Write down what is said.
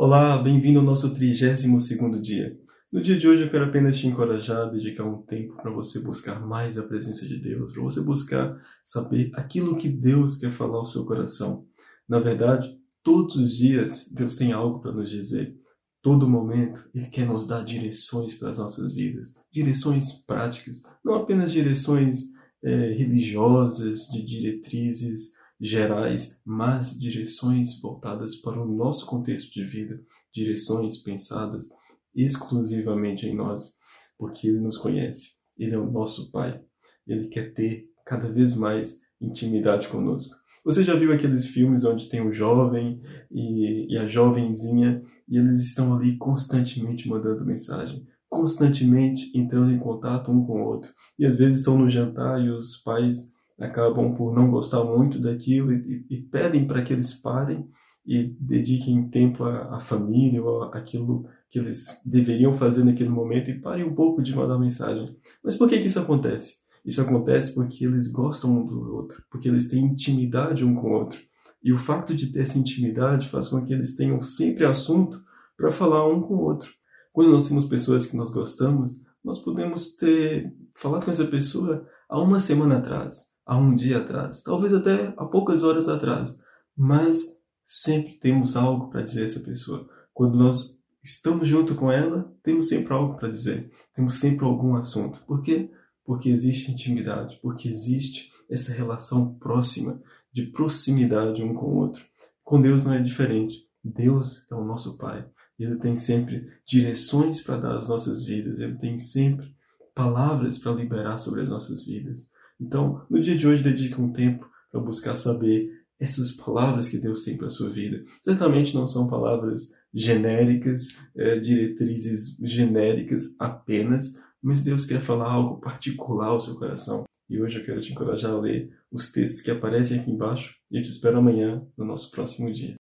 Olá, bem-vindo ao nosso 32º dia. No dia de hoje eu quero apenas te encorajar a dedicar um tempo para você buscar mais a presença de Deus, para você buscar saber aquilo que Deus quer falar ao seu coração. Na verdade, todos os dias Deus tem algo para nos dizer. Todo momento Ele quer nos dar direções para as nossas vidas, direções práticas, não apenas direções é, religiosas, de diretrizes gerais, mas direções voltadas para o nosso contexto de vida, direções pensadas exclusivamente em nós, porque Ele nos conhece, Ele é o nosso Pai, Ele quer ter cada vez mais intimidade conosco. Você já viu aqueles filmes onde tem o jovem e, e a jovenzinha e eles estão ali constantemente mandando mensagem, constantemente entrando em contato um com o outro. E às vezes estão no jantar e os pais acabam por não gostar muito daquilo e, e pedem para que eles parem e dediquem tempo à, à família ou àquilo que eles deveriam fazer naquele momento e parem um pouco de mandar mensagem. Mas por que, que isso acontece? Isso acontece porque eles gostam um do outro, porque eles têm intimidade um com o outro. E o fato de ter essa intimidade faz com que eles tenham sempre assunto para falar um com o outro. Quando nós temos pessoas que nós gostamos, nós podemos ter falado com essa pessoa há uma semana atrás, há um dia atrás, talvez até há poucas horas atrás, mas sempre temos algo para dizer a essa pessoa. Quando nós estamos junto com ela, temos sempre algo para dizer, temos sempre algum assunto. Por quê? Porque existe intimidade, porque existe essa relação próxima, de proximidade um com o outro. Com Deus não é diferente. Deus é o nosso Pai. Ele tem sempre direções para dar às nossas vidas, ele tem sempre palavras para liberar sobre as nossas vidas. Então, no dia de hoje, dedique um tempo para buscar saber essas palavras que Deus tem para a sua vida. Certamente não são palavras genéricas, é, diretrizes genéricas apenas, mas Deus quer falar algo particular ao seu coração. E hoje eu quero te encorajar a ler os textos que aparecem aqui embaixo e eu te espero amanhã no nosso próximo dia.